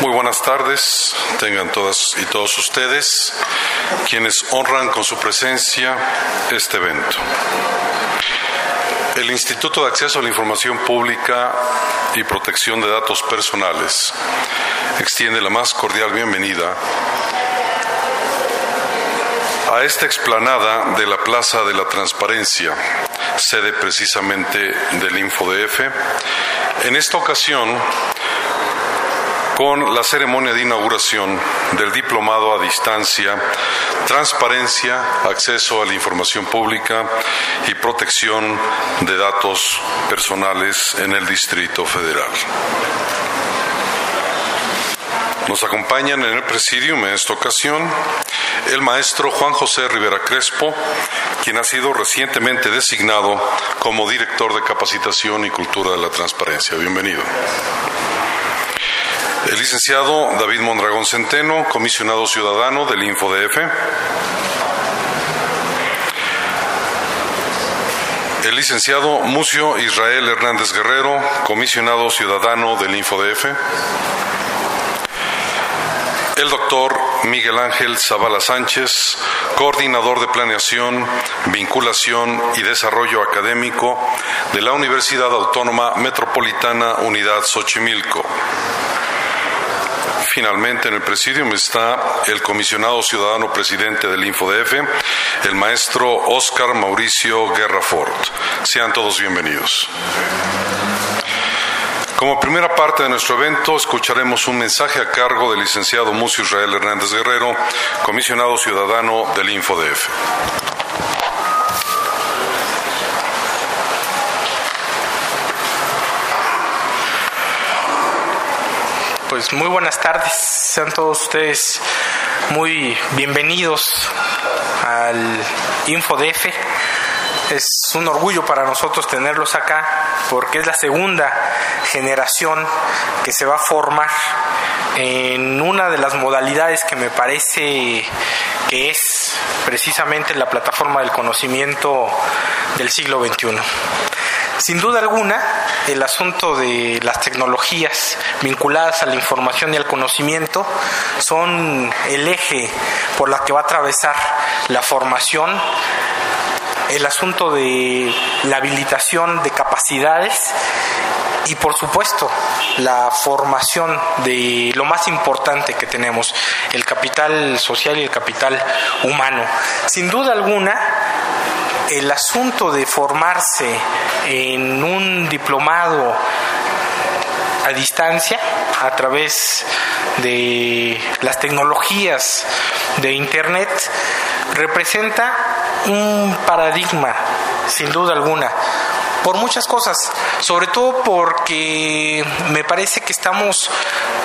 Muy buenas tardes, tengan todas y todos ustedes, quienes honran con su presencia este evento. El Instituto de Acceso a la Información Pública y Protección de Datos Personales extiende la más cordial bienvenida a esta explanada de la Plaza de la Transparencia, sede precisamente del InfoDF. En esta ocasión, con la ceremonia de inauguración del diplomado a distancia, transparencia, acceso a la información pública y protección de datos personales en el Distrito Federal. Nos acompañan en el presidium en esta ocasión el maestro Juan José Rivera Crespo, quien ha sido recientemente designado como director de capacitación y cultura de la transparencia. Bienvenido. El licenciado David Mondragón Centeno, comisionado ciudadano del InfoDF. El licenciado Mucio Israel Hernández Guerrero, comisionado ciudadano del InfoDF. El doctor Miguel Ángel Zavala Sánchez, coordinador de planeación, vinculación y desarrollo académico de la Universidad Autónoma Metropolitana Unidad Xochimilco. Finalmente, en el presidium está el comisionado ciudadano presidente del InfoDF, el maestro Oscar Mauricio Guerrafort. Sean todos bienvenidos. Como primera parte de nuestro evento, escucharemos un mensaje a cargo del licenciado Mucio Israel Hernández Guerrero, comisionado ciudadano del InfoDF. Pues muy buenas tardes, sean todos ustedes muy bienvenidos al InfoDF. Es un orgullo para nosotros tenerlos acá porque es la segunda generación que se va a formar en una de las modalidades que me parece que es precisamente la plataforma del conocimiento del siglo XXI. Sin duda alguna, el asunto de las tecnologías vinculadas a la información y al conocimiento son el eje por la que va a atravesar la formación el asunto de la habilitación de capacidades y por supuesto la formación de lo más importante que tenemos, el capital social y el capital humano. Sin duda alguna, el asunto de formarse en un diplomado a distancia a través de las tecnologías de Internet representa un paradigma, sin duda alguna, por muchas cosas, sobre todo porque me parece que estamos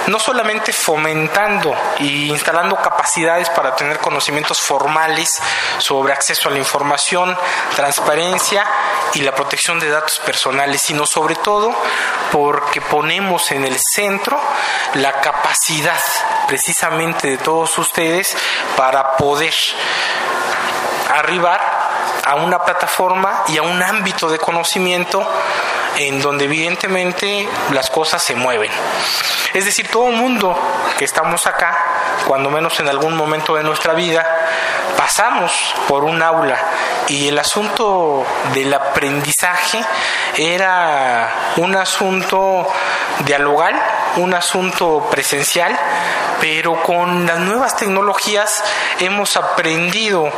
no solamente fomentando e instalando capacidades para tener conocimientos formales sobre acceso a la información, transparencia y la protección de datos personales, sino sobre todo porque ponemos en el centro la capacidad precisamente de todos ustedes para poder arribar a una plataforma y a un ámbito de conocimiento en donde evidentemente las cosas se mueven. Es decir, todo el mundo que estamos acá, cuando menos en algún momento de nuestra vida, pasamos por un aula y el asunto del aprendizaje era un asunto dialogal, un asunto presencial, pero con las nuevas tecnologías hemos aprendido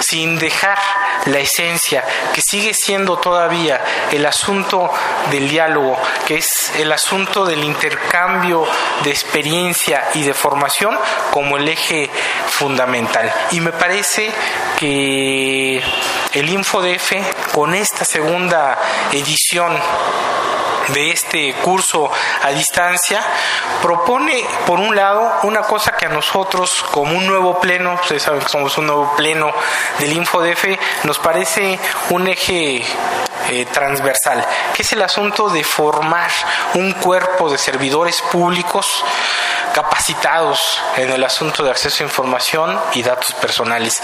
sin dejar la esencia, que sigue siendo todavía el asunto del diálogo, que es el asunto del intercambio de experiencia y de formación como el eje fundamental. Y me parece que el InfoDF, con esta segunda edición, de este curso a distancia propone, por un lado, una cosa que a nosotros, como un nuevo pleno, ustedes saben que somos un nuevo pleno del InfoDF, nos parece un eje eh, transversal, que es el asunto de formar un cuerpo de servidores públicos capacitados en el asunto de acceso a información y datos personales,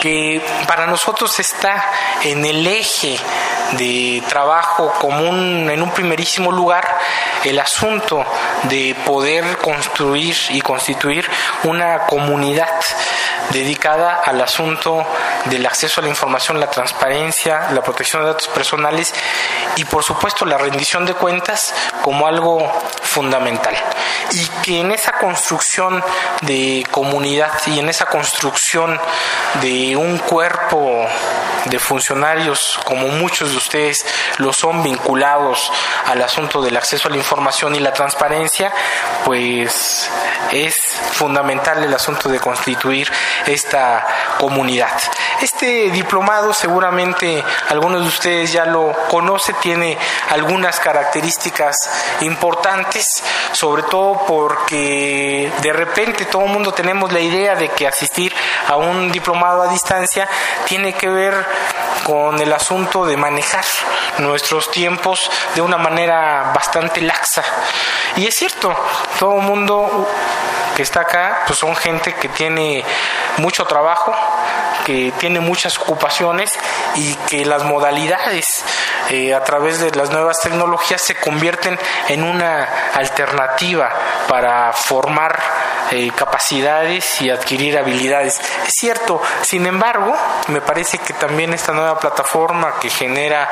que para nosotros está en el eje de trabajo común en un primerísimo lugar el asunto de poder construir y constituir una comunidad dedicada al asunto del acceso a la información, la transparencia, la protección de datos personales y por supuesto la rendición de cuentas como algo fundamental. Y que en esa construcción de comunidad y en esa construcción de un cuerpo de funcionarios como muchos de ustedes lo son vinculados al asunto del acceso a la información y la transparencia, pues es fundamental el asunto de constituir esta comunidad. Este diplomado seguramente algunos de ustedes ya lo conocen, tiene algunas características importantes, sobre todo porque de repente todo el mundo tenemos la idea de que asistir a un diplomado a distancia tiene que ver con el asunto de manejar nuestros tiempos de una manera bastante laxa. Y es cierto, todo el mundo que está acá, pues son gente que tiene mucho trabajo, que tiene muchas ocupaciones y que las modalidades eh, a través de las nuevas tecnologías se convierten en una alternativa para formar eh, capacidades y adquirir habilidades. Es cierto, sin embargo, me parece que también esta nueva plataforma que genera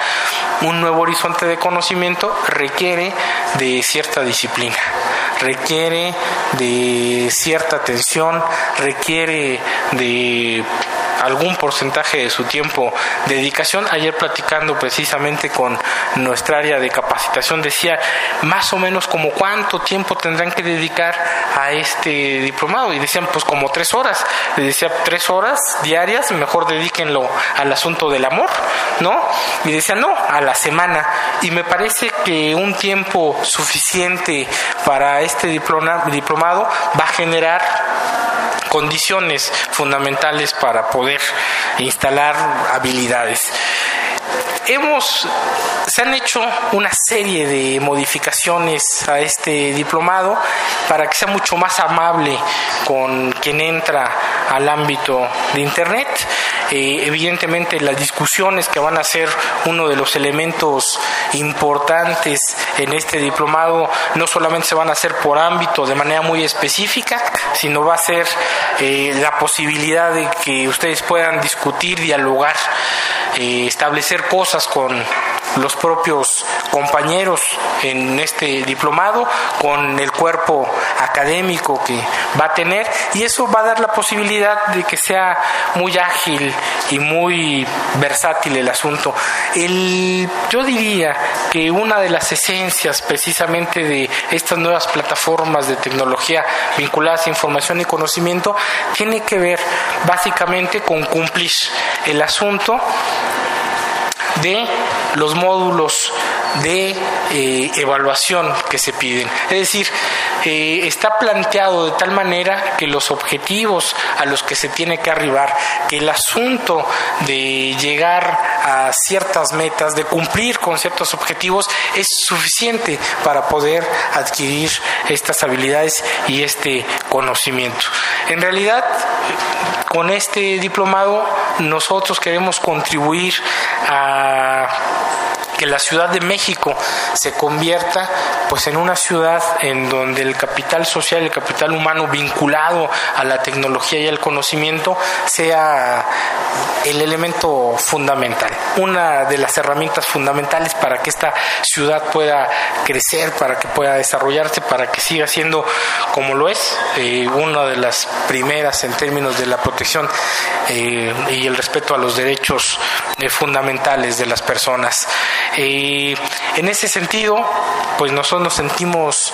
un nuevo horizonte de conocimiento requiere de cierta disciplina requiere de cierta atención, requiere de algún porcentaje de su tiempo de dedicación. Ayer platicando precisamente con nuestra área de capacitación decía más o menos como cuánto tiempo tendrán que dedicar a este diplomado y decían pues como tres horas. Le decía tres horas diarias, mejor dedíquenlo al asunto del amor, ¿no? Y decían no, a la semana. Y me parece que un tiempo suficiente para este diplomado va a generar condiciones fundamentales para poder instalar habilidades. Hemos, se han hecho una serie de modificaciones a este diplomado para que sea mucho más amable con quien entra al ámbito de Internet. Eh, evidentemente las discusiones que van a ser uno de los elementos importantes en este diplomado no solamente se van a hacer por ámbito de manera muy específica, sino va a ser eh, la posibilidad de que ustedes puedan discutir, dialogar, eh, establecer cosas con los propios compañeros en este diplomado, con el cuerpo académico que va a tener y eso va a dar la posibilidad de que sea muy ágil y muy versátil el asunto. El, yo diría que una de las esencias precisamente de estas nuevas plataformas de tecnología vinculadas a información y conocimiento tiene que ver básicamente con cumplir el asunto de los módulos de eh, evaluación que se piden. Es decir, eh, está planteado de tal manera que los objetivos a los que se tiene que arribar, que el asunto de llegar a ciertas metas, de cumplir con ciertos objetivos, es suficiente para poder adquirir estas habilidades y este conocimiento. En realidad, con este diplomado nosotros queremos contribuir a que la Ciudad de México se convierta pues en una ciudad en donde el capital social, el capital humano vinculado a la tecnología y al conocimiento sea el elemento fundamental, una de las herramientas fundamentales para que esta ciudad pueda crecer, para que pueda desarrollarse, para que siga siendo como lo es, eh, una de las primeras en términos de la protección eh, y el respeto a los derechos eh, fundamentales de las personas. En ese sentido, pues nosotros nos sentimos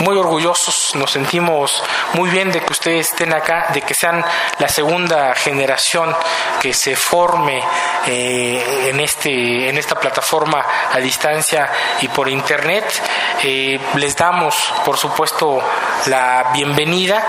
muy orgullosos, nos sentimos muy bien de que ustedes estén acá, de que sean la segunda generación que se forme eh, en, este, en esta plataforma a distancia y por internet. Eh, les damos, por supuesto, la bienvenida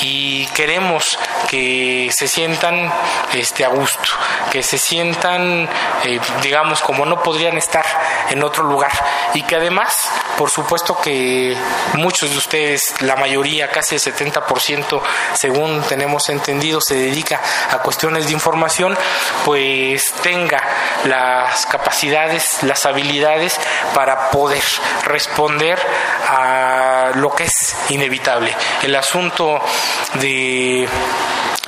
y queremos que se sientan este, a gusto, que se sientan, eh, digamos, como no podrían estar en otro lugar. Y que además, por supuesto que muchos de ustedes, la mayoría, casi el 70%, según tenemos entendido, se dedica a cuestiones de información, pues tenga las capacidades, las habilidades para poder responder a lo que es inevitable. El asunto de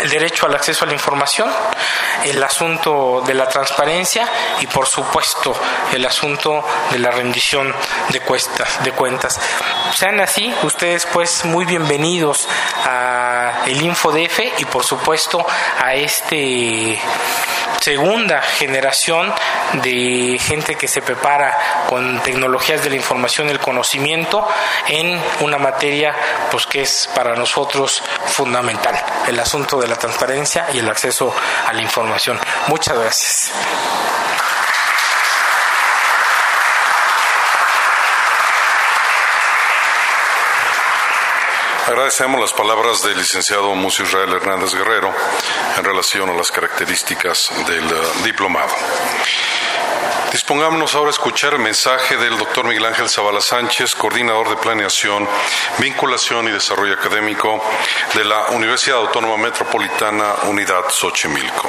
el derecho al acceso a la información, el asunto de la transparencia y por supuesto el asunto de la rendición de cuentas. De cuentas. Sean así, ustedes pues muy bienvenidos a el InfoDF y por supuesto a este segunda generación de gente que se prepara con tecnologías de la información y el conocimiento en una materia pues que es para nosotros fundamental, el asunto de la transparencia y el acceso a la información. Muchas gracias. Agradecemos las palabras del licenciado Mucio Israel Hernández Guerrero en relación a las características del eh, diplomado. Dispongámonos ahora a escuchar el mensaje del doctor Miguel Ángel Zavala Sánchez, coordinador de planeación, vinculación y desarrollo académico de la Universidad Autónoma Metropolitana Unidad Xochimilco.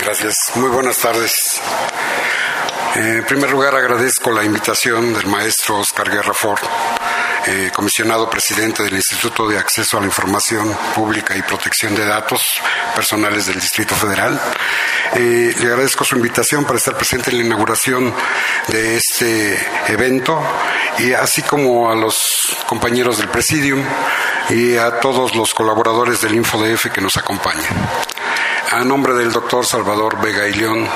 Gracias. Muy buenas tardes. En primer lugar, agradezco la invitación del maestro Oscar Guerra Ford, eh, comisionado presidente del Instituto de Acceso a la Información Pública y Protección de Datos Personales del Distrito Federal. Eh, le agradezco su invitación para estar presente en la inauguración de este evento y así como a los compañeros del Presidium y a todos los colaboradores del InfoDF que nos acompañan. A nombre del doctor Salvador Vega y León,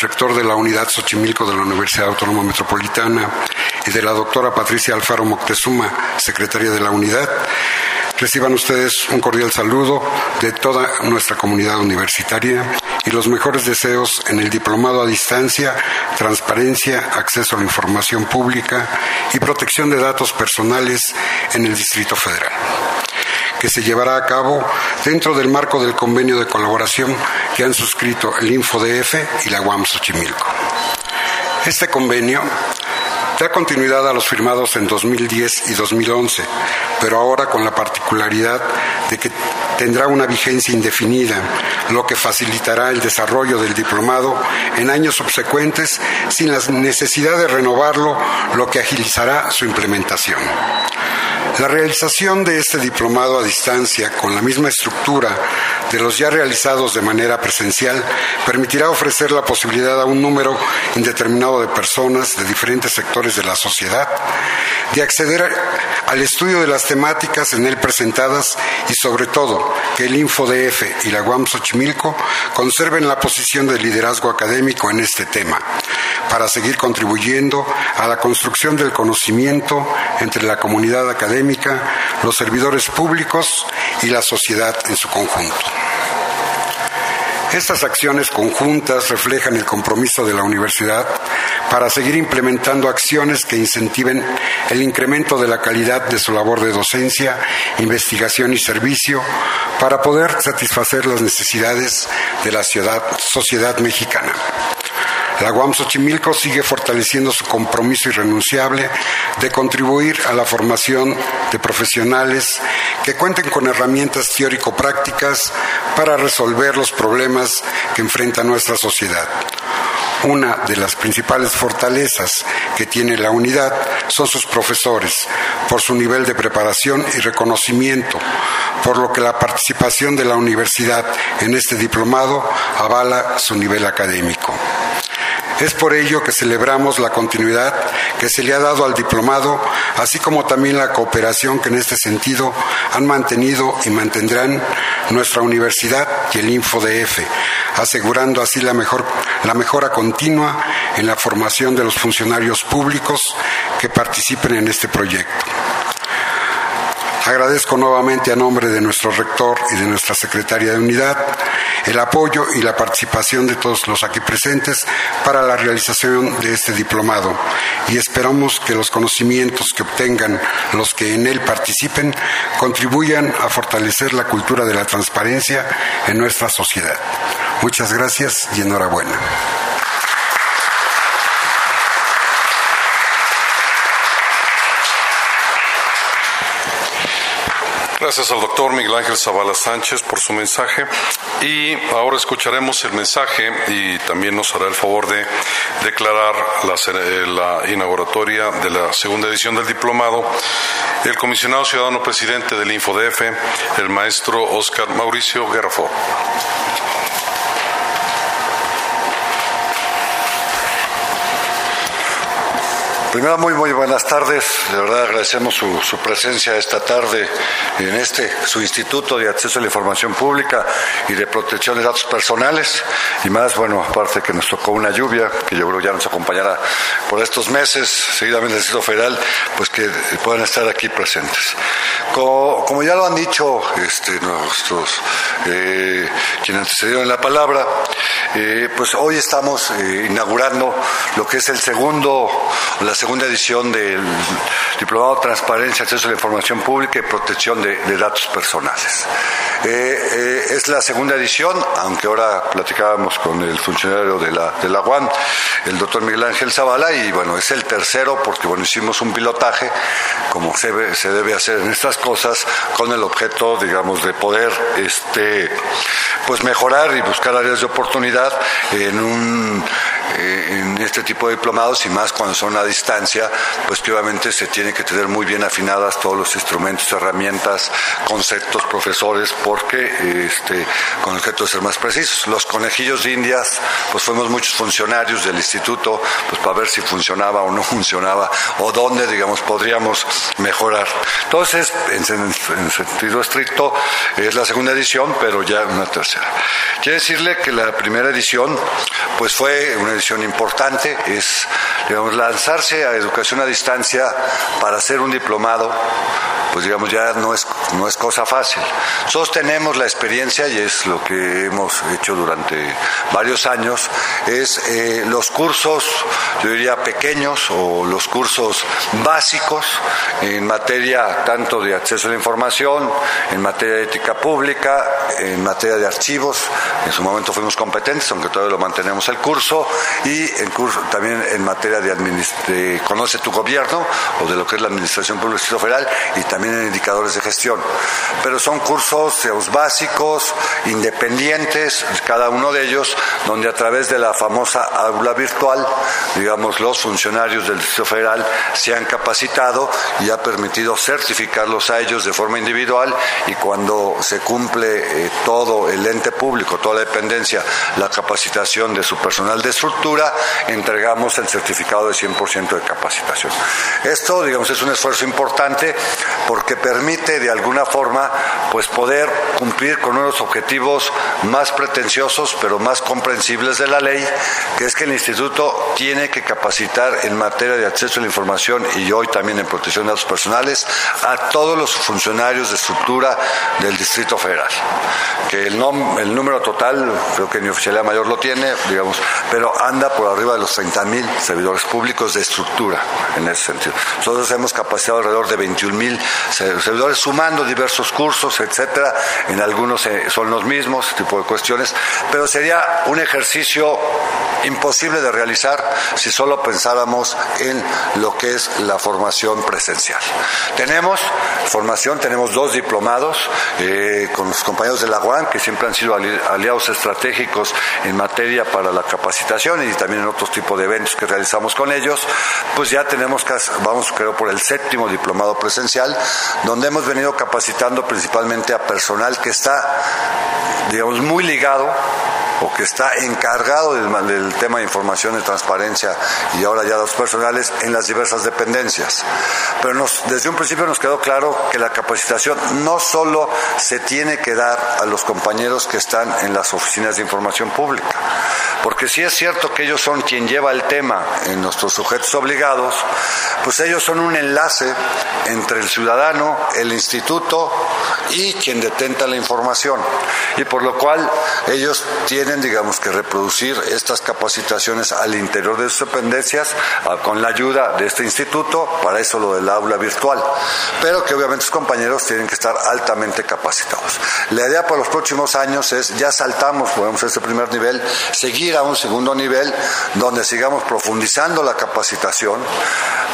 rector de la Unidad Xochimilco de la Universidad Autónoma Metropolitana, y de la doctora Patricia Alfaro Moctezuma, secretaria de la Unidad, reciban ustedes un cordial saludo de toda nuestra comunidad universitaria y los mejores deseos en el diplomado a distancia, transparencia, acceso a la información pública y protección de datos personales en el Distrito Federal que se llevará a cabo dentro del marco del convenio de colaboración que han suscrito el InfoDF y la UAM Xochimilco. Este convenio da continuidad a los firmados en 2010 y 2011, pero ahora con la particularidad de que tendrá una vigencia indefinida, lo que facilitará el desarrollo del diplomado en años subsecuentes sin la necesidad de renovarlo, lo que agilizará su implementación. La realización de este diplomado a distancia con la misma estructura de los ya realizados de manera presencial permitirá ofrecer la posibilidad a un número indeterminado de personas de diferentes sectores de la sociedad de acceder al estudio de las temáticas en él presentadas y sobre todo que el InfoDF y la UAM Xochimilco conserven la posición de liderazgo académico en este tema para seguir contribuyendo a la construcción del conocimiento entre la comunidad académica, los servidores públicos y la sociedad en su conjunto. Estas acciones conjuntas reflejan el compromiso de la universidad para seguir implementando acciones que incentiven el incremento de la calidad de su labor de docencia, investigación y servicio para poder satisfacer las necesidades de la sociedad mexicana. La UAM Xochimilco sigue fortaleciendo su compromiso irrenunciable de contribuir a la formación de profesionales que cuenten con herramientas teórico-prácticas para resolver los problemas que enfrenta nuestra sociedad. Una de las principales fortalezas que tiene la unidad son sus profesores, por su nivel de preparación y reconocimiento, por lo que la participación de la universidad en este diplomado avala su nivel académico. Es por ello que celebramos la continuidad que se le ha dado al diplomado, así como también la cooperación que en este sentido han mantenido y mantendrán nuestra universidad y el InfoDF, asegurando así la, mejor, la mejora continua en la formación de los funcionarios públicos que participen en este proyecto. Agradezco nuevamente a nombre de nuestro rector y de nuestra secretaria de unidad el apoyo y la participación de todos los aquí presentes para la realización de este diplomado y esperamos que los conocimientos que obtengan los que en él participen contribuyan a fortalecer la cultura de la transparencia en nuestra sociedad. Muchas gracias y enhorabuena. Gracias al doctor Miguel Ángel Zavala Sánchez por su mensaje y ahora escucharemos el mensaje y también nos hará el favor de declarar la, eh, inauguratoria de la segunda edición del diplomado el comisionado ciudadano presidente del InfoDF, el maestro Oscar Mauricio Guerrafo. Primero, muy, muy buenas tardes. De verdad agradecemos su, su, presencia esta tarde en este, su Instituto de Acceso a la Información Pública y de Protección de Datos Personales. Y más, bueno, aparte que nos tocó una lluvia, que yo creo ya nos acompañará por estos meses, seguidamente el Distrito Federal, pues que puedan estar aquí presentes. Como, como ya lo han dicho este, nuestros, eh, quienes antecedieron la palabra, eh, pues hoy estamos eh, inaugurando lo que es el segundo, la segunda edición del Diplomado de Transparencia, Acceso a la Información Pública y Protección de, Datos Personales. Eh, es la segunda edición, aunque ahora platicábamos con el funcionario de la, de la UAN, el doctor Miguel Ángel Zavala, y bueno, es el tercero porque bueno, hicimos un pilotaje, como se, se debe hacer en estas cosas, con el objeto, digamos, de poder este, pues mejorar y buscar áreas de oportunidad en un en este tipo de diplomados y más cuando son a distancia, pues que obviamente se tiene que tener muy bien afinadas todos los instrumentos, herramientas, conceptos, profesores, porque este, con objeto de ser más precisos. Los conejillos de indias, pues fuimos muchos funcionarios del instituto, pues para ver si funcionaba o no funcionaba, o dónde, digamos, podríamos mejorar. Entonces, en, en sentido estricto, es la segunda edición, pero ya una tercera. Quiero decirle que la primera edición, pues fue una edición importante, es, digamos, lanzarse a educación a distancia para hacer un diplomado, pues digamos, ya no es, no es cosa fácil. Nosotros tenemos la experiencia, y es lo que hemos hecho durante varios años, es eh, los cursos, yo diría pequeños, o los cursos básicos en materia tanto de acceso a la información, en materia de ética pública, en materia de archivos, en su momento fuimos competentes, aunque todavía lo mantenemos el curso, y en curso, también en materia de, de conoce tu gobierno, o de lo que es la administración pública Federal, y también en indicadores de gestión. Pero son cursos digamos, básicos, independientes, cada uno de ellos, donde a través de la famosa aula virtual, digamos, los funcionarios del Distrito Federal se han capacitado y ha permitido certificarlos a ellos de forma individual y cuando se cumple eh, todo el ente público, toda la dependencia, la capacitación de su personal de estructura, entregamos el certificado de 100% de capacitación. Esto, digamos, es un esfuerzo importante porque permite de alguna forma pues poder cumplir con unos objetivos más pretenciosos pero más comprensibles de la ley, que es que el instituto tiene que capacitar en materia de acceso a la información y hoy también en protección de datos personales a todos los funcionarios de estructura del Distrito Federal. Que el, el número total, creo que mi oficialidad mayor lo tiene, digamos, pero anda por arriba de los 30.000 servidores públicos de estructura en ese sentido. Nosotros hemos capacitado alrededor de 21.000 servidores, sumando diversos cursos, etcétera. En algunos eh, son los mismos, tipo de cuestiones, pero sería un ejercicio imposible de realizar si solo pensáramos en lo que es la formación presencial. Tenemos formación, tenemos dos diplomados eh, con los compañeros de la UAN, que siempre han sido aliados estratégicos en materia para la capacitación y también en otros tipos de eventos que realizamos con ellos, pues ya tenemos, vamos creo por el séptimo diplomado presencial, donde hemos venido capacitando principalmente a personal que está, digamos, muy ligado o que está encargado del, tema de información y transparencia y ahora ya los personales en las diversas dependencias. Pero desde un principio nos quedó claro que la capacitación no solo se tiene que dar a los compañeros que están en las oficinas de información pública, porque si es cierto que ellos son quien lleva el tema en nuestros sujetos obligados, pues ellos son un enlace entre el ciudadano, el instituto y quien detenta la información. Y por lo cual ellos tienen, digamos, que reproducir estas capacitaciones al interior de sus dependencias con la ayuda de este instituto, para eso lo del aula virtual, pero que obviamente sus compañeros tienen que estar altamente capacitados. La idea para los próximos años es, ya saltamos, podemos este primer nivel, seguir a un segundo nivel donde sigamos profundizando la capacitación.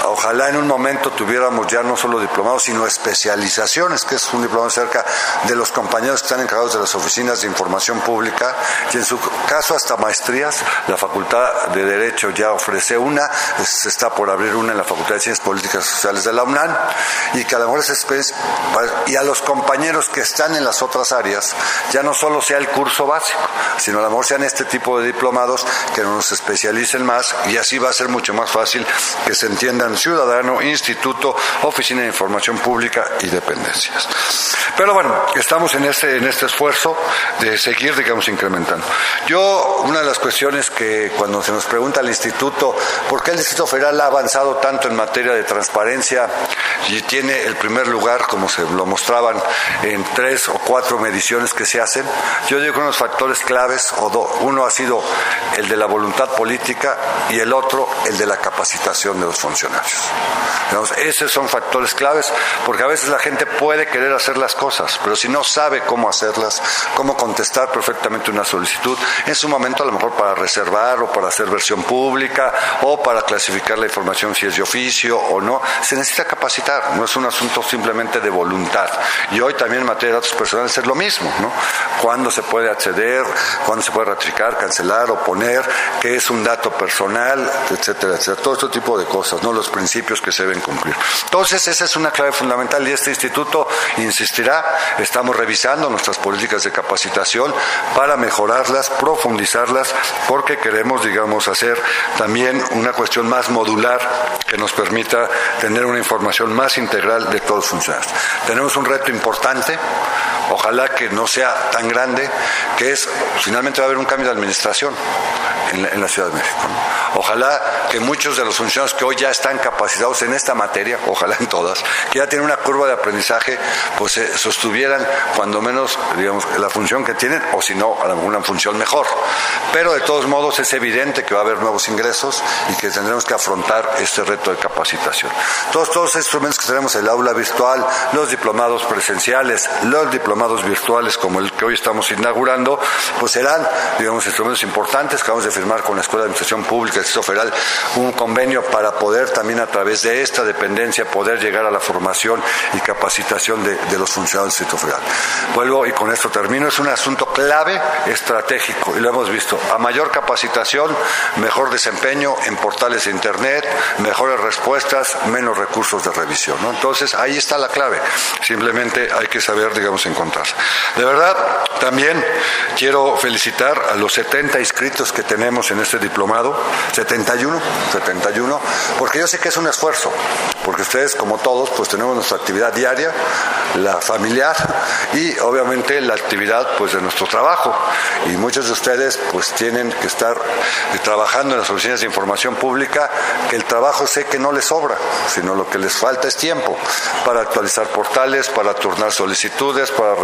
Ojalá en un momento tuviéramos ya no solo diplomados, sino especializaciones, que es un diplomado cerca de los compañeros que están encargados de las oficinas de información pública, y en su caso hasta maestrías. La Facultad de Derecho ya ofrece una, se está por abrir una en la Facultad de Ciencias Políticas y Sociales de la UNAM, y que a lo mejor es y a los compañeros que están en las otras áreas, ya no solo sea el curso básico, sino a lo mejor sean este tipo de diplomados que nos especialicen más y así va a ser mucho más fácil que se entiendan ciudadano, instituto, oficina de información pública y dependencias. Pero bueno, estamos en este, en este esfuerzo de seguir, digamos, incrementando. Yo, una de las cuestiones que cuando se nos pregunta al instituto, ¿por qué el Distrito Federal ha avanzado tanto en materia de transparencia y tiene el primer lugar, como se lo mostraban en tres o cuatro mediciones que se hacen? Yo digo que unos factores claves, o uno ha sido el de la voluntad política y el otro el de la capacitación de los funcionarios. Esos son factores claves porque a veces la gente puede querer hacer las cosas, pero si no sabe cómo hacerlas, cómo contestar perfectamente una solicitud, en su momento a lo mejor para reservar o para hacer versión pública o para clasificar la información si es de oficio o no, se necesita capacitar, no es un asunto simplemente de voluntad. Y hoy también en materia de datos personales es lo mismo, ¿no? Cuándo se puede acceder, cuándo se puede ratificar, cancelar, oponer, qué es un dato personal, etcétera, etcétera. Todo este tipo de cosas, ¿no? Los principios que se deben cumplir. Entonces, esa es una clave fundamental y este instituto insistirá. Estamos revisando nuestras políticas de capacitación para mejorarlas, profundizarlas, porque queremos, digamos, hacer también una cuestión más modular que nos permita tener una información más integral de todos los funcionarios. Tenemos un reto importante, ojalá que no sea tan grande, que es, finalmente va a haber un cambio de administración en la, Ciudad de México. Ojalá que muchos de los funcionarios que hoy ya están capacitados en esta materia, ojalá en todas, que ya tienen una curva de aprendizaje, pues se sostuvieran cuando menos, digamos, la función que tienen, o si no, alguna función mejor. Pero de todos modos es evidente que va a haber nuevos ingresos y que tendremos que afrontar este reto de capacitación. Todos, todos los instrumentos que tenemos, el aula virtual, los diplomados presenciales, los diplomados virtuales como el que hoy estamos inaugurando, pues serán, digamos, instrumentos importantes que vamos a firmar con la Escuela de Administración Pública del Federal un convenio para poder también a través de esta dependencia poder llegar a la formación y capacitación de, los funcionarios del Distrito Federal. Vuelvo y con esto termino. Es un asunto clave, estratégico, y lo hemos visto. A mayor capacitación, mejor desempeño en portales de Internet, mejores respuestas, menos recursos de revisión. Entonces, ahí está la clave. Simplemente hay que saber, digamos, encontrar. De verdad, también quiero felicitar a los 70 inscritos que tenemos en este diplomado, 71, 71, porque yo sé que es un esfuerzo, porque ustedes como todos pues tenemos nuestra actividad diaria, la familiar y obviamente la actividad pues de nuestro trabajo. Y muchos de ustedes pues tienen que estar trabajando en las oficinas de información pública que el trabajo sé que no les sobra, sino lo que les falta es tiempo para actualizar portales, para turnar solicitudes, para,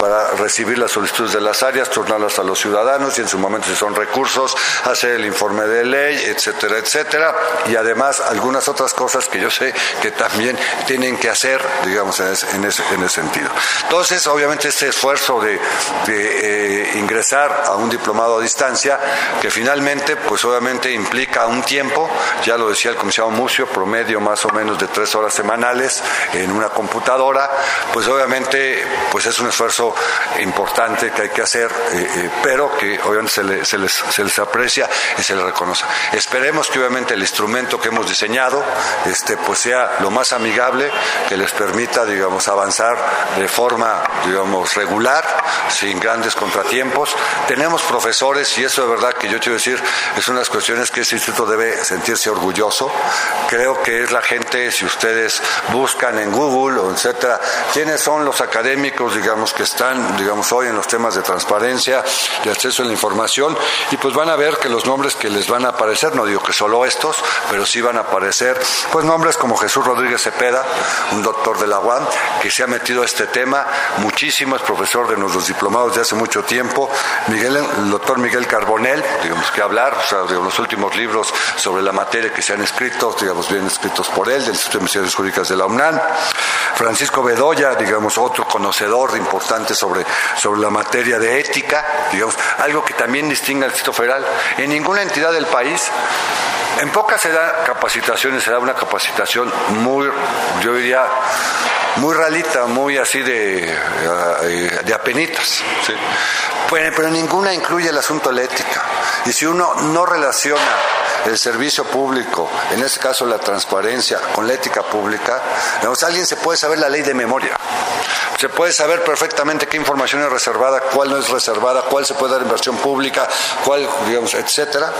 para recibir las solicitudes de las áreas, turnarlas a los ciudadanos y en su momento si son recursos, hacer el informe de ley, etcétera, etcétera, y además algunas otras cosas que yo sé que también tienen que hacer, digamos, en ese, en ese, en ese sentido. Entonces, obviamente, este esfuerzo de, eh, ingresar a un diplomado a distancia, que finalmente, pues obviamente implica un tiempo, ya lo decía el comisario Mucio, promedio más o menos de tres horas semanales en una computadora, pues obviamente, pues es un esfuerzo importante que hay que hacer, eh, eh, pero que obviamente se, le, se les, se les aprecia y se le reconoce. Esperemos que obviamente el instrumento que hemos diseñado este, pues sea lo más amigable, que les permita, digamos, avanzar de forma, digamos, regular, sin grandes contratiempos. Tenemos profesores, y eso de verdad que yo quiero decir, es unas cuestiones que este instituto debe sentirse orgulloso. Creo que es la gente, si ustedes buscan en Google o etcétera, quiénes son los académicos, digamos, que están, digamos, hoy en los temas de transparencia, de acceso a la información, y pues van a ver que los nombres que les van a aparecer, no digo que solo estos, pero sí van a aparecer, pues nombres como Jesús Rodríguez Cepeda, un doctor de la UAM, que se ha metido a este tema muchísimo, es profesor de nuestros diplomados de hace mucho tiempo, Miguel, el doctor Miguel Carbonel, digamos que hablar, o sea, de los últimos libros sobre la materia que se han escrito, digamos, bien escritos por él, del Instituto de Investigaciones Jurídicas de la UNAM, Francisco Bedoya, digamos, otro conocedor importante sobre, sobre la materia de ética, digamos, algo que también distingue al Distrito Federal. En ninguna entidad del país en pocas se da capacitaciones, se da una capacitación muy, yo diría, muy ralita, muy así de, eh, de apenitas. Pero, pero ninguna incluye el asunto de la ética. Y si uno no relaciona el servicio público, en este caso la transparencia, con la ética pública, digamos, alguien se puede saber la ley de memoria. Se puede saber perfectamente qué información es reservada, cuál no es reservada, cuál se puede dar inversión pública, cuál, digamos, etcétera.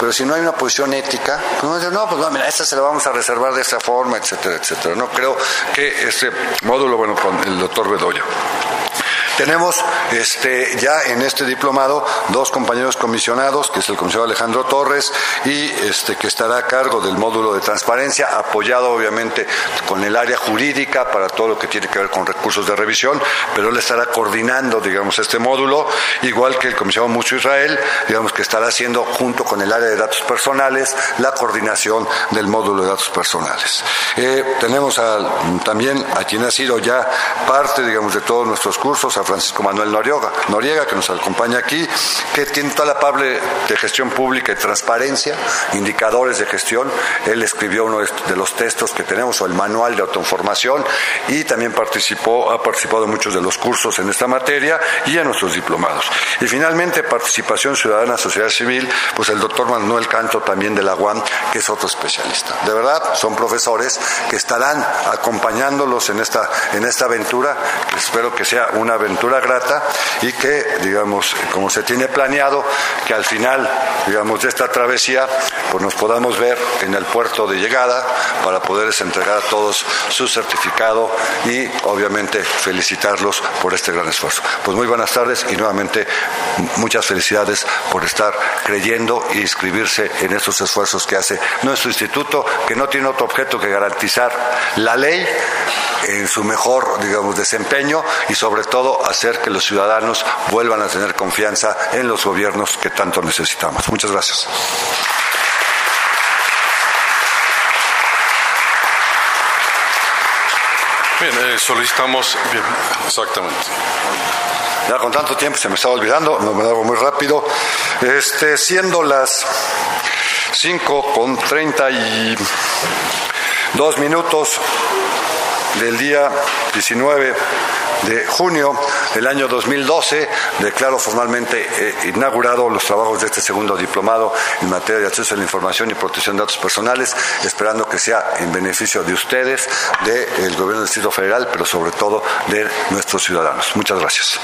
Pero si no hay una posición ética, pues no, pues no, mira, esta se la vamos a reservar de esa forma, etcétera, etcétera. No creo que este módulo, bueno, con el doctor Bedoya. Tenemos este, ya en este diplomado dos compañeros comisionados, que es el comisionado Alejandro Torres y este, que estará a cargo del módulo de transparencia, apoyado obviamente con el área jurídica para todo lo que tiene que ver con recursos de revisión, pero él estará coordinando, digamos, este módulo, igual que el comisionado Mucho Israel, digamos, que estará haciendo junto con el área de datos personales la coordinación del módulo de datos personales. Eh, tenemos también a quien ha sido ya parte, digamos, de todos nuestros cursos, a Francisco Manuel Noriega, Noriega, que nos acompaña aquí, que tiene toda la pable de gestión pública y transparencia, indicadores de gestión. Él escribió uno de los textos que tenemos, o el manual de autoinformación, y también participó, ha participado en muchos de los cursos en esta materia y en nuestros diplomados. Y finalmente, participación ciudadana, sociedad civil, pues el doctor Manuel Canto también de la UAM, que es otro especialista. De verdad, son profesores que estarán acompañándolos en esta, en esta aventura. Espero que sea una aventura grata y que, digamos, como se tiene planeado, que al final, digamos, de esta travesía, pues nos podamos ver en el puerto de llegada para poderles entregar a todos su certificado y, obviamente, felicitarlos por este gran esfuerzo. Pues muy buenas tardes y nuevamente muchas felicidades por estar creyendo y inscribirse en estos esfuerzos que hace nuestro instituto, que no tiene otro objeto que garantizar la ley en su mejor, digamos, desempeño y sobre todo hacer que los ciudadanos vuelvan a tener confianza en los gobiernos que tanto necesitamos. Muchas gracias. Bien, eh, solicitamos. Bien, exactamente. Ya con tanto tiempo se me estaba olvidando, no me hago muy rápido. Este, siendo las 5 con 32 minutos, del día 19 de junio del año 2012, declaro formalmente eh, inaugurado los trabajos de este segundo diplomado en materia de acceso a la información y protección de datos personales, esperando que sea en beneficio de ustedes, del gobierno del Distrito Federal, pero sobre todo de nuestros ciudadanos. Muchas gracias.